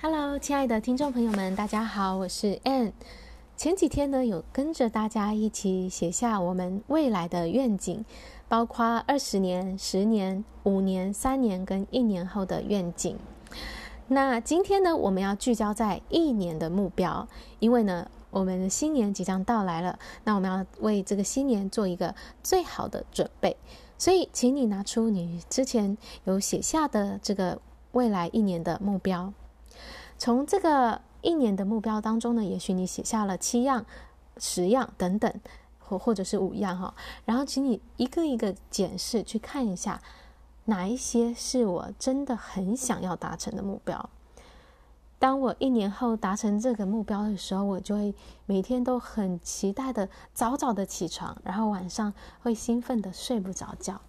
Hello，亲爱的听众朋友们，大家好，我是 Ann。前几天呢，有跟着大家一起写下我们未来的愿景，包括二十年、十年、五年、三年跟一年后的愿景。那今天呢，我们要聚焦在一年的目标，因为呢，我们的新年即将到来了，那我们要为这个新年做一个最好的准备。所以，请你拿出你之前有写下的这个未来一年的目标。从这个一年的目标当中呢，也许你写下了七样、十样等等，或或者是五样哈。然后，请你一个一个检视，去看一下哪一些是我真的很想要达成的目标。当我一年后达成这个目标的时候，我就会每天都很期待的早早的起床，然后晚上会兴奋的睡不着觉，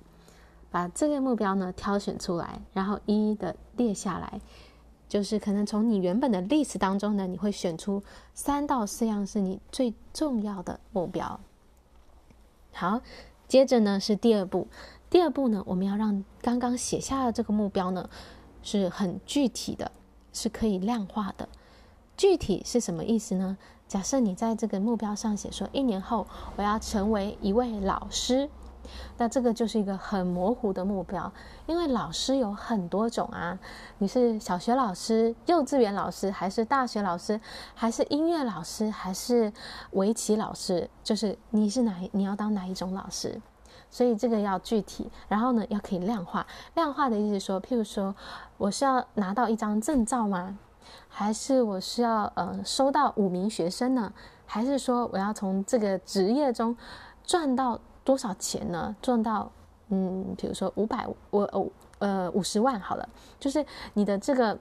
把这个目标呢挑选出来，然后一一的列下来。就是可能从你原本的 list 当中呢，你会选出三到四样是你最重要的目标。好，接着呢是第二步。第二步呢，我们要让刚刚写下的这个目标呢是很具体的，是可以量化的。具体是什么意思呢？假设你在这个目标上写说，一年后我要成为一位老师。那这个就是一个很模糊的目标，因为老师有很多种啊，你是小学老师、幼稚园老师，还是大学老师，还是音乐老师，还是围棋老师？就是你是哪，你要当哪一种老师？所以这个要具体，然后呢，要可以量化。量化的意思说，譬如说，我是要拿到一张证照吗？还是我是要呃收到五名学生呢？还是说我要从这个职业中赚到？多少钱呢？赚到，嗯，比如说五百，我哦，呃，五十万好了。就是你的这个，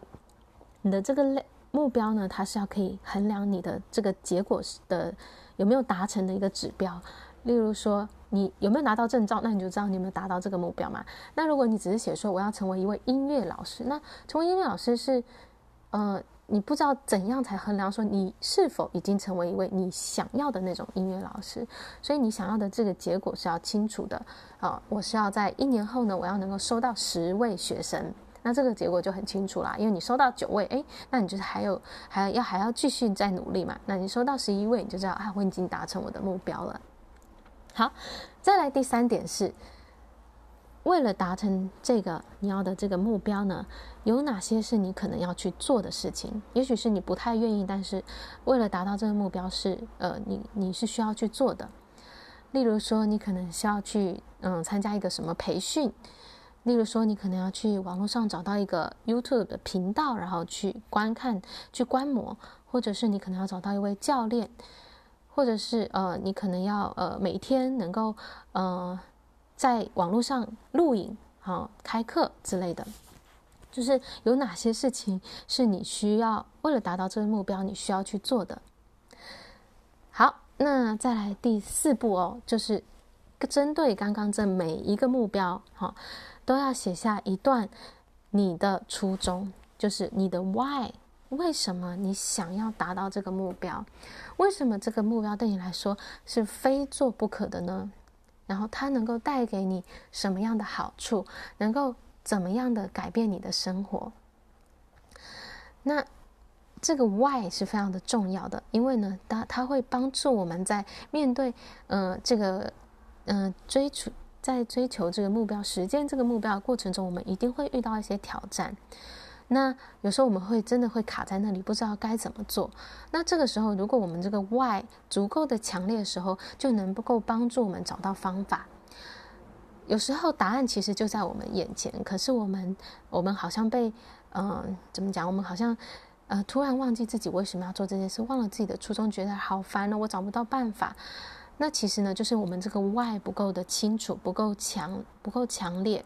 你的这个类目标呢，它是要可以衡量你的这个结果的有没有达成的一个指标。例如说，你有没有拿到证照，那你就知道你有没有达到这个目标嘛。那如果你只是写说我要成为一位音乐老师，那成为音乐老师是，呃。你不知道怎样才衡量说你是否已经成为一位你想要的那种音乐老师，所以你想要的这个结果是要清楚的啊！我是要在一年后呢，我要能够收到十位学生，那这个结果就很清楚啦，因为你收到九位，诶，那你就是还有还要还要继续再努力嘛。那你收到十一位，你就知道啊，我已经达成我的目标了。好，再来第三点是。为了达成这个你要的这个目标呢，有哪些是你可能要去做的事情？也许是你不太愿意，但是为了达到这个目标是呃，你你是需要去做的。例如说，你可能需要去嗯参加一个什么培训；例如说，你可能要去网络上找到一个 YouTube 的频道，然后去观看、去观摩；或者是你可能要找到一位教练；或者是呃，你可能要呃每天能够呃。在网络上录影、好开课之类的，就是有哪些事情是你需要为了达到这个目标，你需要去做的。好，那再来第四步哦，就是针对刚刚这每一个目标，哈，都要写下一段你的初衷，就是你的 why，为什么你想要达到这个目标？为什么这个目标对你来说是非做不可的呢？然后它能够带给你什么样的好处？能够怎么样的改变你的生活？那这个 why 是非常的重要的，因为呢，它它会帮助我们在面对呃这个呃追求在追求这个目标、实践这个目标的过程中，我们一定会遇到一些挑战。那有时候我们会真的会卡在那里，不知道该怎么做。那这个时候，如果我们这个 why 足够的强烈的时候，就能够帮助我们找到方法。有时候答案其实就在我们眼前，可是我们我们好像被嗯、怎么讲？我们好像呃突然忘记自己为什么要做这件事，忘了自己的初衷，觉得好烦哦，我找不到办法。那其实呢，就是我们这个 why 不够的清楚，不够强，不够强烈。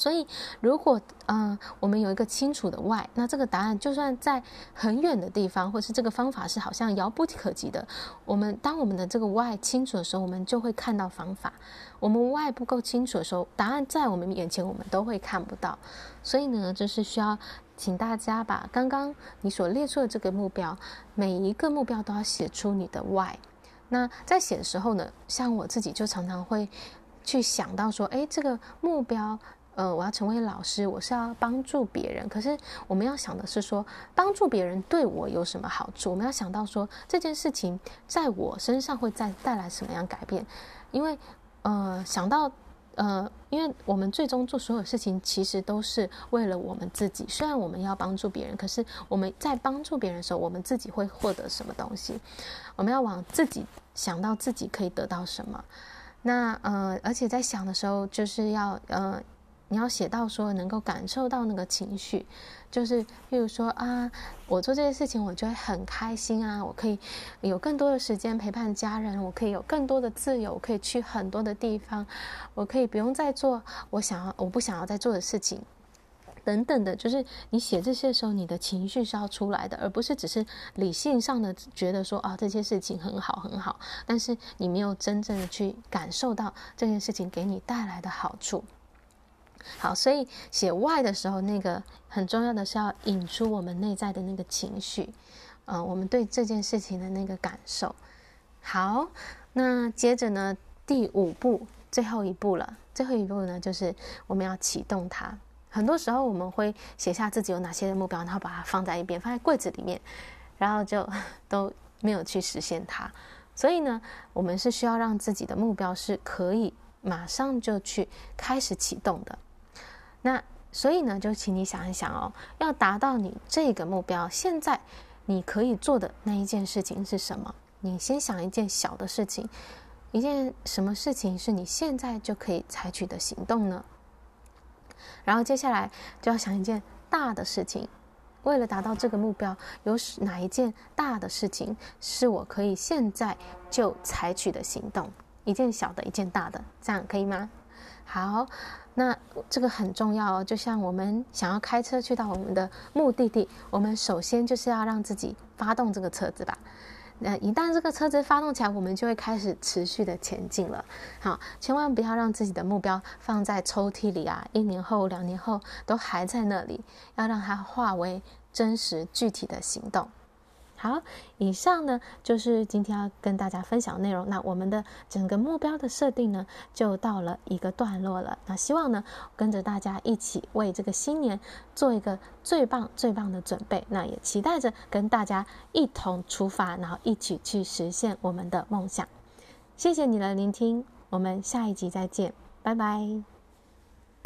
所以，如果嗯、我们有一个清楚的 why，那这个答案就算在很远的地方，或是这个方法是好像遥不可及的，我们当我们的这个 why 清楚的时候，我们就会看到方法。我们 why 不够清楚的时候，答案在我们眼前，我们都会看不到。所以呢，就是需要请大家把刚刚你所列出的这个目标，每一个目标都要写出你的 why。那在写的时候呢，像我自己就常常会去想到说，哎，这个目标。呃，我要成为老师，我是要帮助别人。可是我们要想的是说，帮助别人对我有什么好处？我们要想到说，这件事情在我身上会再带来什么样改变？因为，呃，想到。呃，因为我们最终做所有事情，其实都是为了我们自己。虽然我们要帮助别人，可是我们在帮助别人的时候，我们自己会获得什么东西？我们要往自己想到自己可以得到什么。那呃，而且在想的时候，就是要呃。你要写到说能够感受到那个情绪，就是譬如说啊，我做这些事情我就会很开心啊，我可以有更多的时间陪伴家人，我可以有更多的自由，我可以去很多的地方，我可以不用再做我想要我不想要再做的事情，等等的。就是你写这些的时候，你的情绪是要出来的，而不是只是理性上的觉得说啊这些事情很好很好，但是你没有真正的去感受到这件事情给你带来的好处。好，所以写 why 的时候，那个很重要的是要引出我们内在的那个情绪，呃，我们对这件事情的那个感受。好，那接着呢，第五步，最后一步了。最后一步呢，就是我们要启动它。很多时候我们会写下自己有哪些的目标，然后把它放在一边，放在柜子里面，然后就 都没有去实现它。所以呢，我们是需要让自己的目标是可以马上就去开始启动的。那所以呢，就请你想一想哦，要达到你这个目标，现在你可以做的那一件事情是什么？你先想一件小的事情，一件什么事情是你现在就可以采取的行动呢？然后接下来就要想一件大的事情，为了达到这个目标，有哪一件大的事情是我可以现在就采取的行动？一件小的，一件大的，这样可以吗？好。那这个很重要哦，就像我们想要开车去到我们的目的地，我们首先就是要让自己发动这个车子吧。那一旦这个车子发动起来，我们就会开始持续的前进了。好，千万不要让自己的目标放在抽屉里啊，一年后、两年后都还在那里，要让它化为真实具体的行动。好，以上呢就是今天要跟大家分享的内容。那我们的整个目标的设定呢，就到了一个段落了。那希望呢，跟着大家一起为这个新年做一个最棒、最棒的准备。那也期待着跟大家一同出发，然后一起去实现我们的梦想。谢谢你的聆听，我们下一集再见，拜拜。